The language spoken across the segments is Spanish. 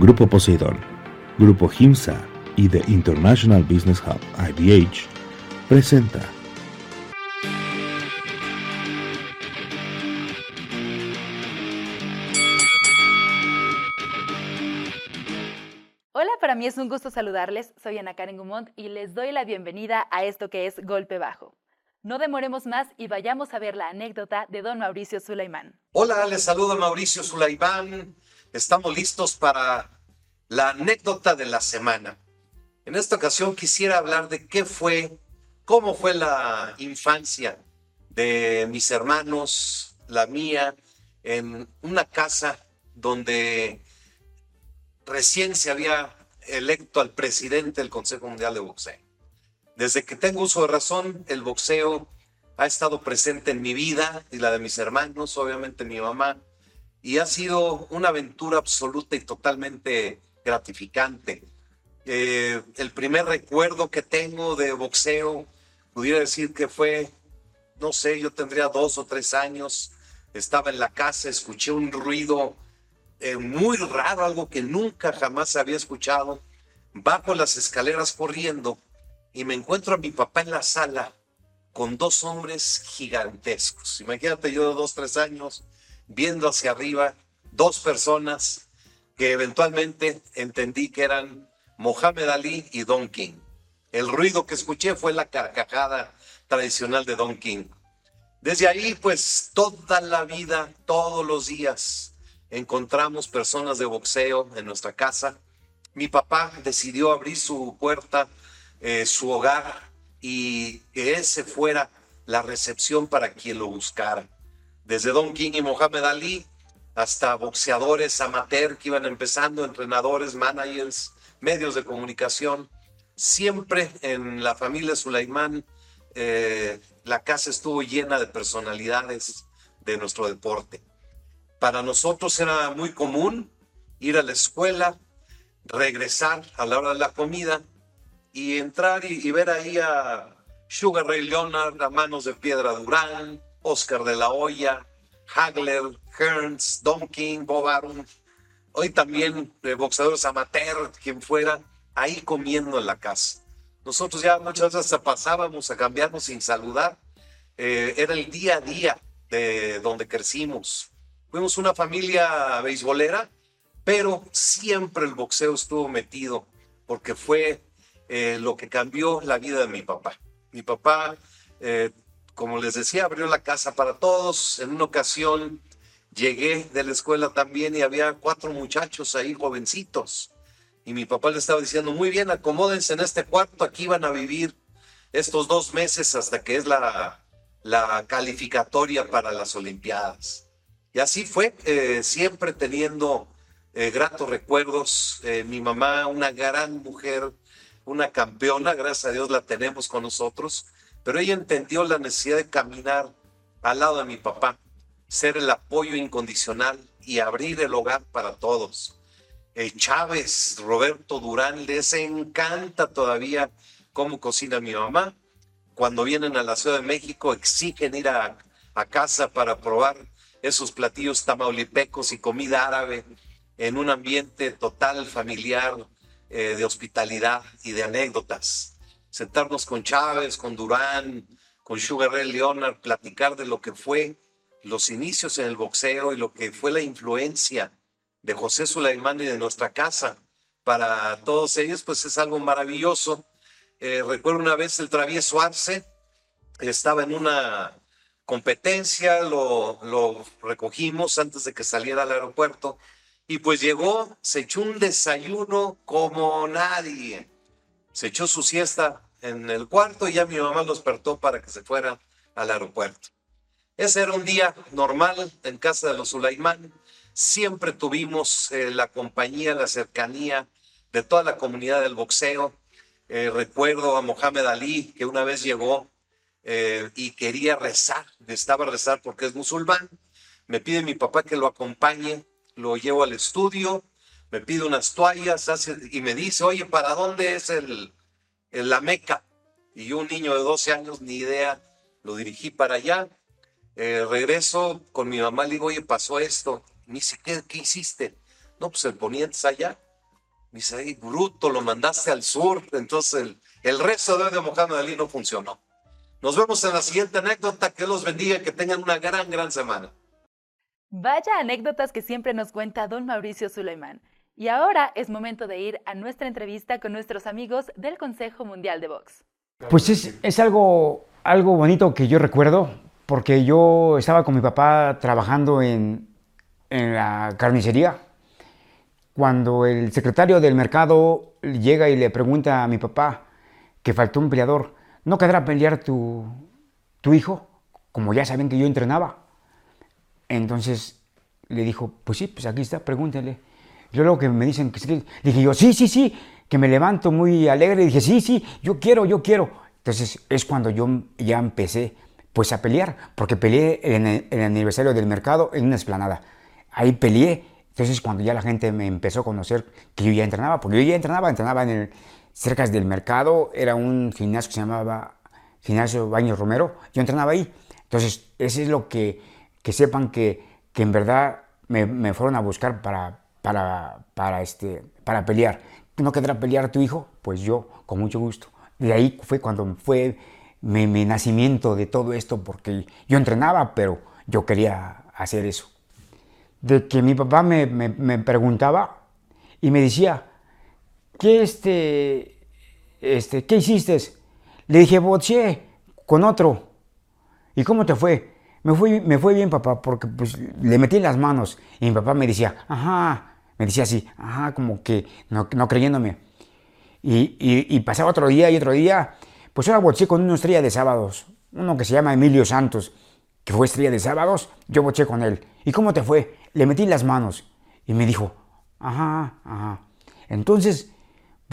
Grupo Poseidón, Grupo Himsa y The International Business Hub IBH presenta Hola, para mí es un gusto saludarles. Soy Ana Karen Gumont y les doy la bienvenida a esto que es Golpe Bajo. No demoremos más y vayamos a ver la anécdota de don Mauricio Sulaimán. Hola, les saludo Mauricio Sulaimán. Estamos listos para la anécdota de la semana. En esta ocasión quisiera hablar de qué fue, cómo fue la infancia de mis hermanos, la mía, en una casa donde recién se había electo al presidente del Consejo Mundial de Boxeo. Desde que tengo uso de razón, el boxeo ha estado presente en mi vida y la de mis hermanos, obviamente mi mamá, y ha sido una aventura absoluta y totalmente gratificante. Eh, el primer recuerdo que tengo de boxeo, pudiera decir que fue, no sé, yo tendría dos o tres años, estaba en la casa, escuché un ruido eh, muy raro, algo que nunca jamás había escuchado. Bajo las escaleras corriendo y me encuentro a mi papá en la sala con dos hombres gigantescos. Imagínate yo de dos, tres años, viendo hacia arriba, dos personas que eventualmente entendí que eran Mohamed Ali y Don King. El ruido que escuché fue la carcajada tradicional de Don King. Desde ahí, pues toda la vida, todos los días, encontramos personas de boxeo en nuestra casa. Mi papá decidió abrir su puerta, eh, su hogar, y que ese fuera la recepción para quien lo buscara desde Don King y Mohamed Ali hasta boxeadores amateur que iban empezando, entrenadores, managers, medios de comunicación. Siempre en la familia Sulaimán eh, la casa estuvo llena de personalidades de nuestro deporte. Para nosotros era muy común ir a la escuela, regresar a la hora de la comida y entrar y, y ver ahí a Sugar Ray Leonard, a Manos de Piedra Durán, Oscar de la Hoya, Hagler, Hearns, Don King, Bob Arum, hoy también eh, boxeadores amateur, quien fuera, ahí comiendo en la casa. Nosotros ya muchas veces pasábamos a cambiarnos sin saludar. Eh, era el día a día de donde crecimos. Fuimos una familia beisbolera, pero siempre el boxeo estuvo metido porque fue eh, lo que cambió la vida de mi papá. Mi papá como les decía, abrió la casa para todos. En una ocasión llegué de la escuela también y había cuatro muchachos ahí, jovencitos. Y mi papá le estaba diciendo, muy bien, acomódense en este cuarto, aquí van a vivir estos dos meses hasta que es la, la calificatoria para las Olimpiadas. Y así fue, eh, siempre teniendo eh, gratos recuerdos. Eh, mi mamá, una gran mujer, una campeona, gracias a Dios la tenemos con nosotros pero ella entendió la necesidad de caminar al lado de mi papá, ser el apoyo incondicional y abrir el hogar para todos. El Chávez, Roberto Durán, les encanta todavía cómo cocina mi mamá. Cuando vienen a la Ciudad de México exigen ir a, casa para probar esos platillos tamaulipecos y comida árabe en un ambiente total familiar eh, de hospitalidad y de anécdotas sentarnos con Chávez, con Durán, con Sugar Ray Leonard, platicar de lo que fue los inicios en el boxeo y lo que fue la influencia de José Sulaimán y de nuestra casa. Para todos ellos, pues es algo maravilloso. Eh, recuerdo una vez el travieso Arce, estaba en una competencia, lo, lo recogimos antes de que saliera al aeropuerto y pues llegó, se echó un desayuno como nadie. Se echó su siesta en el cuarto y ya mi mamá lo despertó para que se fuera al aeropuerto. Ese era un día normal en casa de los Sulaimán. Siempre tuvimos eh, la compañía, la cercanía de toda la comunidad del boxeo. Eh, recuerdo a Mohamed Ali que una vez llegó eh, y quería rezar, estaba a rezar porque es musulmán. Me pide mi papá que lo acompañe, lo llevo al estudio, me pide unas toallas y me dice, oye, ¿para dónde es el, en la Meca. Y un niño de 12 años, ni idea, lo dirigí para allá. Eh, regreso con mi mamá, le digo, oye, pasó esto. me dice, ¿qué, ¿qué hiciste? No, pues el poniente allá. Me dice, ay, bruto, lo mandaste al sur. Entonces el, el resto de Mohamed Ali no funcionó. Nos vemos en la siguiente anécdota. Que los bendiga que tengan una gran, gran semana. Vaya anécdotas que siempre nos cuenta don Mauricio Suleiman. Y ahora es momento de ir a nuestra entrevista con nuestros amigos del Consejo Mundial de Box. Pues es, algo, algo bonito que yo recuerdo, porque yo estaba con mi papá trabajando en, en la carnicería, cuando el secretario del mercado llega y le pregunta a mi papá que faltó un peleador, ¿no quedará pelear tu, tu hijo? Como ya saben que yo entrenaba. Entonces le dijo, pues sí, pues aquí está, pregúntenle. Yo luego que me dicen que dije yo, sí, sí, sí, que me levanto muy alegre, dije, sí, sí, yo quiero, yo quiero. Entonces es cuando yo ya empecé pues a pelear, porque peleé en el, en el aniversario del mercado en una esplanada. Ahí peleé, entonces cuando ya la gente me empezó a conocer que yo ya entrenaba, porque yo ya entrenaba, entrenaba en el, cerca del mercado, era un gimnasio que se llamaba Gimnasio Baños Romero, yo entrenaba ahí. Entonces, eso es lo que que sepan que, que en verdad me, me, fueron a buscar para, para, para, este, para pelear. ¿No quedará pelear tu hijo? Pues yo, con mucho gusto. De ahí fue cuando fue mi, mi, nacimiento de todo esto, porque yo entrenaba, pero yo quería hacer eso. De que mi papá me, me, me preguntaba y me decía, ¿qué, este, este, ¿qué hiciste? Le dije, boché con otro. ¿Y cómo te fue? Me fue, me fue bien, papá, porque pues, le metí las manos y mi papá me decía, ajá, me decía así, ajá, como que no, creyéndome. Y, pasaba otro día y otro día, pues ahora boché con una estrella de sábados, uno que se llama Emilio Santos, que fue estrella de sábados, yo boché con él. ¿Y cómo te fue? Le metí las manos y me dijo, ajá, ajá. Entonces,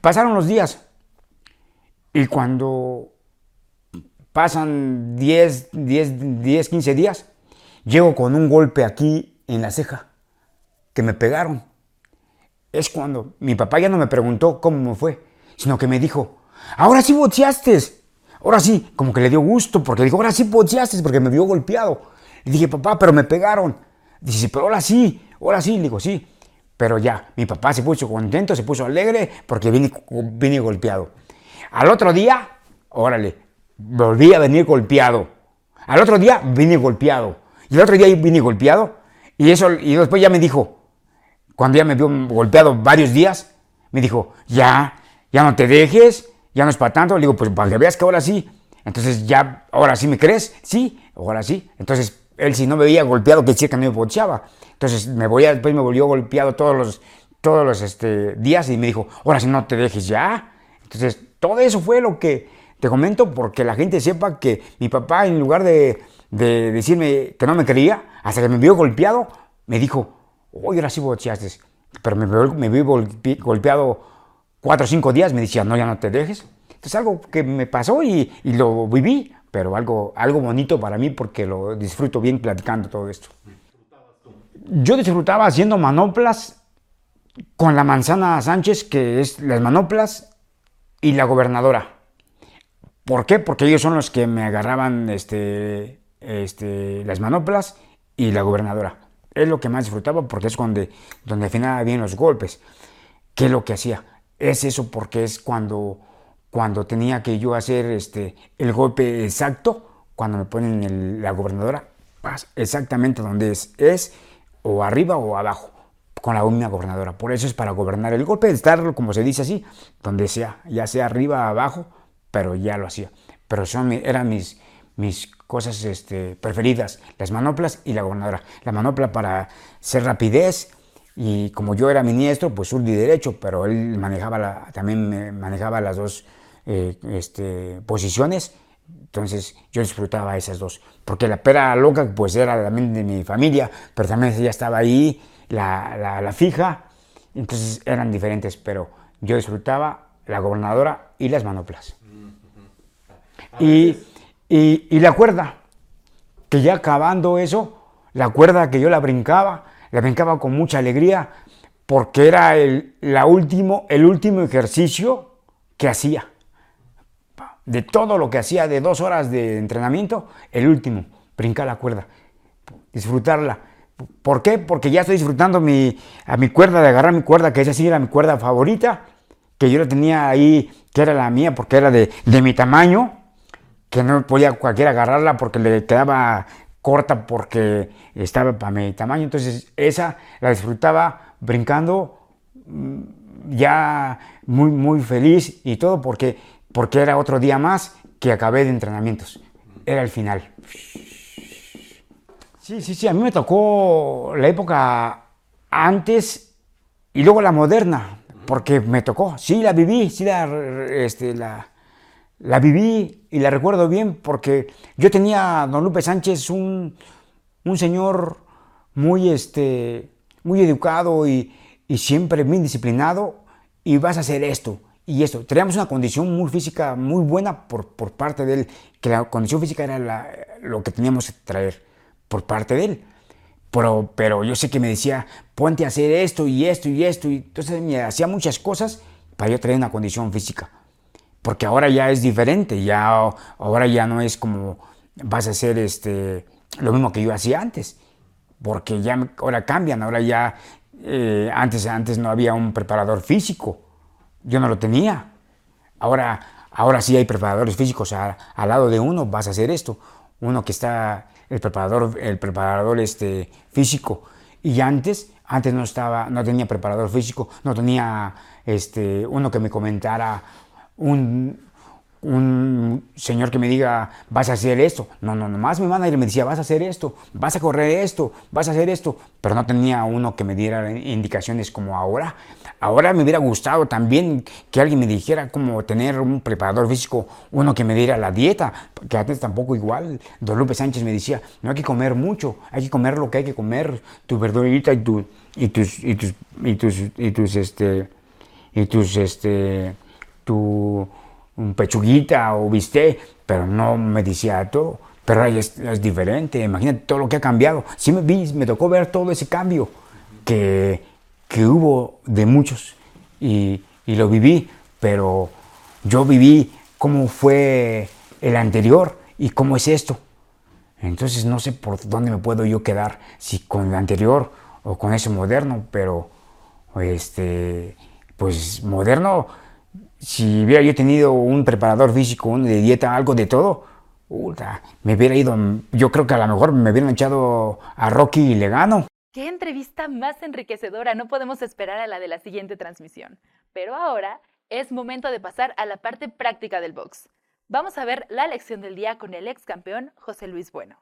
pasaron los días y cuando pasan 10, 10, 10, 15 días, llego con un golpe aquí en la ceja, que me pegaron. Es cuando mi papá ya no me preguntó cómo me fue, sino que me dijo, ahora sí bocheaste. Ahora sí, como que le dio gusto, porque dijo, ahora sí bocheaste, porque me vio golpeado. Le dije, papá, pero me pegaron. Dice, pero ahora sí, ahora sí. Le digo, sí. Pero ya, mi papá se puso contento, se puso alegre, porque vine, vine golpeado. Al otro día, órale, volví a venir golpeado. Al otro día vine golpeado. Y el otro día vine golpeado. Y, eso, y después ya me dijo, cuando ya me vio golpeado varios días, me dijo, ya, ya no te dejes, ya no es para tanto. Le digo, pues para que veas que ahora sí. Entonces ya, ahora sí me crees, sí, ahora sí. Entonces él si no me veía golpeado, que decía que no me bocheaba. Entonces me voy después me volvió golpeado todos los, todos los este, días y me dijo, ahora sí no te dejes ya. Entonces todo eso fue lo que, te comento porque la gente sepa que mi papá, en lugar de, de decirme que no me creía, hasta que me vio golpeado, me dijo, oye, ahora sí bocheaste. Pero me, me vi golpeado cuatro o cinco días, me decía, no, ya no te dejes. Entonces algo que me pasó y, y, lo viví, pero algo, algo bonito para mí porque lo disfruto bien platicando todo esto. Yo disfrutaba haciendo manoplas con la manzana Sánchez, que es las manoplas, y la gobernadora. ¿Por qué? Porque ellos son los que me agarraban este, este, las manoplas y la gobernadora. Es lo que más disfrutaba porque es donde, donde afinaba bien los golpes. ¿Qué es lo que hacía? Es eso porque es cuando, cuando tenía que yo hacer este, el golpe exacto, cuando me ponen la gobernadora, exactamente donde es. Es o arriba o abajo con la gobernadora. Por eso es para gobernar el golpe, estar, como se dice así, donde sea, ya sea arriba abajo, pero ya lo hacía. Pero son, eran mis, mis cosas este, preferidas, las manoplas y la gobernadora. La manopla para ser rapidez y como yo era ministro, pues sur y derecho, pero él manejaba la, también manejaba las dos eh, este, posiciones. Entonces yo disfrutaba esas dos, porque la pera loca pues era también de mi familia, pero también ella estaba ahí, la, la, la fija, entonces eran diferentes, pero yo disfrutaba la gobernadora y las manoplas. Y, y, la cuerda, que ya acabando eso, la cuerda que yo la brincaba, la brincaba con mucha alegría, porque era el, la último, el último ejercicio que hacía. De todo lo que hacía de dos horas de entrenamiento, el último, brincar la cuerda, disfrutarla. ¿Por qué? Porque ya estoy disfrutando mi, a mi cuerda, de agarrar mi cuerda, que esa sí era mi cuerda favorita, que yo la tenía ahí, que era la mía, porque era de, de mi tamaño, que no podía cualquiera agarrarla porque le quedaba corta porque estaba para mi tamaño. Entonces esa la disfrutaba brincando mm, ya muy, muy feliz y todo porque, porque era otro día más que acabé de entrenamientos. Era el final. Sí, sí, sí, a mí me tocó la época antes y luego la moderna, porque me tocó, sí la viví, sí la, este, la, la viví y la recuerdo bien porque yo tenía a don Lupe Sánchez un, un señor muy, este, muy educado y, y, siempre bien disciplinado y vas a hacer esto y esto. Teníamos una condición muy física muy buena por, por parte de él, que la condición física era la, lo que teníamos que traer por parte de él. Pero, pero yo sé que me decía, ponte a hacer esto y esto y esto. Y entonces me hacía muchas cosas para yo traer una condición física. Porque ahora ya es diferente, ya, ahora ya no es como vas a hacer este, lo mismo que yo hacía antes. Porque ya ahora cambian, ahora ya, eh, antes, antes no había un preparador físico. Yo no lo tenía. Ahora, ahora sí hay preparadores físicos al lado de uno, vas a hacer esto. Uno que está el preparador, el preparador este, físico. Y antes, antes no estaba, no tenía preparador físico, no tenía este, uno que me comentara, un, un señor que me diga, vas a hacer esto. No, no, nomás mi manager me decía, vas a hacer esto, vas a correr esto, vas a hacer esto. Pero no tenía uno que me diera indicaciones como ahora. Ahora me hubiera gustado también que alguien me dijera cómo tener un preparador físico, uno que me diera la dieta, que antes tampoco igual. Don Lupe Sánchez me decía, no hay que comer mucho, hay que comer lo que hay que comer, tu verdurita y, tu, y tus, y tus, y tus, y tus, este, y tus, este, tu pechuguita o viste, pero no me decía todo. Pero es, es diferente, imagínate todo lo que ha cambiado. Sí me, vi, me tocó ver todo ese cambio que, que hubo de muchos y, y lo viví, pero yo viví cómo fue el anterior y cómo es esto. Entonces no sé por dónde me puedo yo quedar, si con el anterior o con ese moderno, pero este, pues moderno, si hubiera yo tenido un preparador físico, un de dieta, algo de todo, me hubiera ido, yo creo que a lo mejor me hubieran echado a Rocky y le gano. Qué entrevista más enriquecedora, no podemos esperar a la de la siguiente transmisión. Pero ahora es momento de pasar a la parte práctica del box. Vamos a ver la lección del día con el ex campeón José Luis Bueno.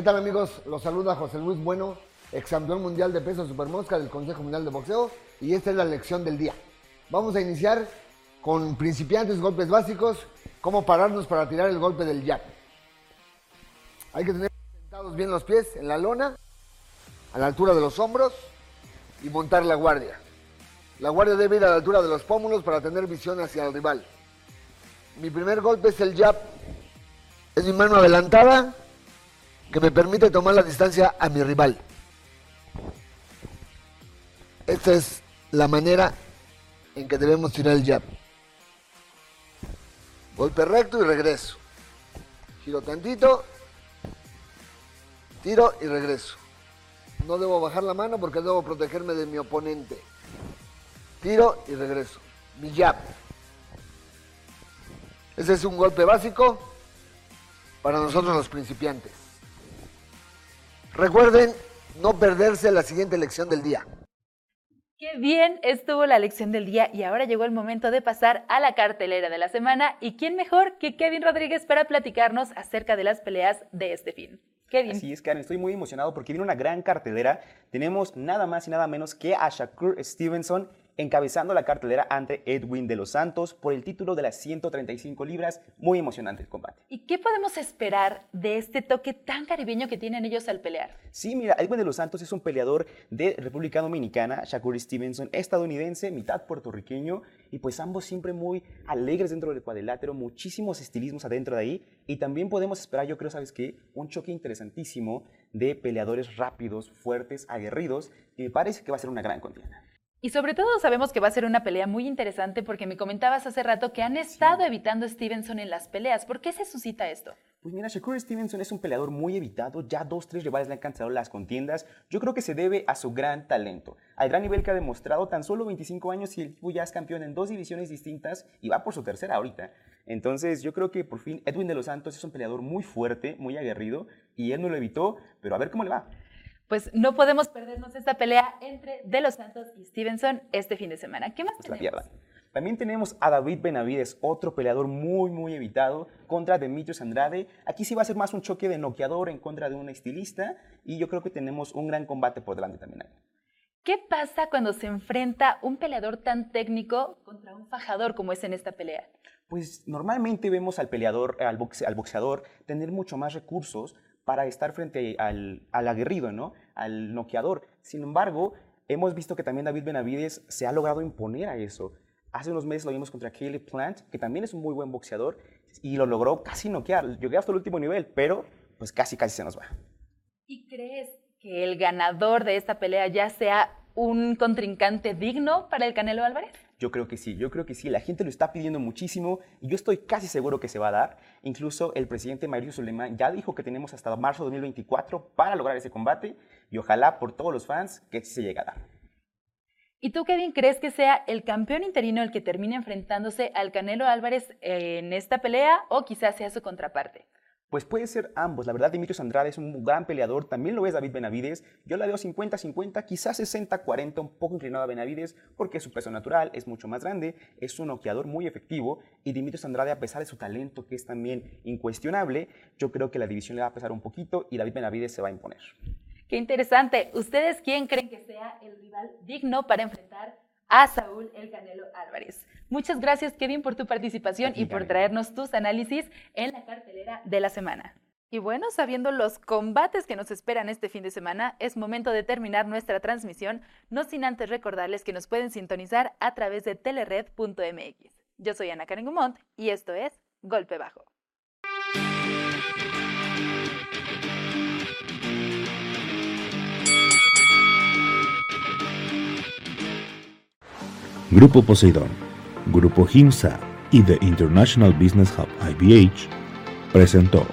¿Qué tal amigos? Los saluda José Luis Bueno ex campeón mundial de peso supermosca del Consejo Mundial de Boxeo y esta es la lección del día. Vamos a iniciar con principiantes, golpes básicos, cómo pararnos para tirar el golpe del jab. Hay que tener sentados bien los pies en la lona, a la altura de los hombros y montar la guardia. La guardia debe ir a la altura de los pómulos para tener visión hacia el rival. Mi primer golpe es el jab. Es mi mano adelantada que me permite tomar la distancia a mi rival. Esta es la manera en que debemos tirar el jab. Golpe recto y regreso. Giro tantito. Tiro y regreso. No debo bajar la mano porque debo protegerme de mi oponente. Tiro y regreso. Mi jab. Ese es un golpe básico para nosotros los principiantes. Recuerden no perderse la siguiente lección del día. Qué bien estuvo la lección del día y ahora llegó el momento de pasar a la cartelera de la semana. ¿Y quién mejor que Kevin Rodríguez para platicarnos acerca de las peleas de este fin? Kevin. Así es, Karen, estoy muy emocionado porque viene una gran cartelera. Tenemos nada más y nada menos que a Shakur Stevenson encabezando la cartelera ante Edwin de los Santos por el título de las 135 libras. Muy emocionante el combate. ¿Y qué podemos esperar de este toque tan caribeño que tienen ellos al pelear? Sí, mira, Edwin de los Santos es un peleador de República Dominicana, Shakur Stevenson estadounidense, mitad puertorriqueño, y pues ambos siempre muy alegres dentro del cuadrilátero, muchísimos estilismos adentro de ahí, y también podemos esperar, yo creo, ¿sabes qué? Un choque interesantísimo de peleadores rápidos, fuertes, aguerridos, y me parece que va a ser una gran contienda. Y sobre todo sabemos que va a ser una pelea muy interesante porque me comentabas hace rato que han estado evitando a Stevenson en las peleas. ¿Por qué se suscita esto? Pues mira, Shakur Stevenson es un peleador muy evitado, ya dos, tres rivales le han cancelado las contiendas. Yo creo que se debe a su gran talento, al gran nivel que ha demostrado tan solo 25 años y el equipo ya es campeón en dos divisiones distintas y va por su tercera ahorita. Entonces yo creo que por fin Edwin de los Santos es un peleador muy fuerte, muy aguerrido y él no lo evitó, pero a ver cómo le va pues no podemos perdernos esta pelea entre De Los Santos y Stevenson este fin de semana. ¿Qué más pues tenemos? También tenemos a David Benavides, otro peleador muy, muy evitado, contra Demetrius Andrade. Aquí sí va a ser más un choque de noqueador en contra de un estilista y yo creo que tenemos un gran combate por delante también ¿Qué pasa cuando se enfrenta un peleador tan técnico contra un fajador como es en esta pelea? Pues normalmente vemos al peleador, al, al boxeador, tener mucho más recursos para estar frente al, aguerrido, ¿no? al noqueador. Sin embargo, hemos visto que también David Benavides se ha logrado imponer a eso. Hace unos meses lo vimos contra Caleb Plant, que también es un muy buen boxeador, y lo logró casi noquear. Llegué hasta el último nivel, pero pues casi, casi se nos va. ¿Y crees que el ganador de esta pelea ya sea un contrincante digno para el Canelo Álvarez? Yo creo que sí, yo creo que sí. La gente lo está pidiendo muchísimo y yo estoy casi seguro que se va a dar. Incluso el presidente Mauricio Suleiman ya dijo que tenemos hasta marzo de 2024 para lograr ese combate y ojalá por todos los fans que se llegue a dar. ¿Y tú, Kevin, crees que sea el campeón interino el que termine enfrentándose al Canelo Álvarez en esta pelea o quizás sea su contraparte? Pues puede ser ambos. La verdad, Dimitrios Andrade es un gran peleador. También lo es David Benavides. Yo la veo 50-50, quizás 60-40, un poco inclinado a Benavides porque su peso natural es mucho más grande. Es un noqueador muy efectivo. Y Dimitrios Andrade, a pesar de su talento, que es también incuestionable, yo creo que la división le va a pesar un poquito y David Benavides se va a imponer. Qué interesante. ¿Ustedes quién creen que sea el rival digno para enfrentar a Saúl El Canelo Álvarez. Muchas gracias, Kevin, por tu participación y por traernos tus análisis en la cartelera de la semana. Y bueno, sabiendo los combates que nos esperan este fin de semana, es momento de terminar nuestra transmisión, no sin antes recordarles que nos pueden sintonizar a través de telered.mx. Yo soy Ana Karen Gumont y esto es Golpe Bajo. Grupo Poseidón, Grupo HIMSA y The International Business Hub IBH presentó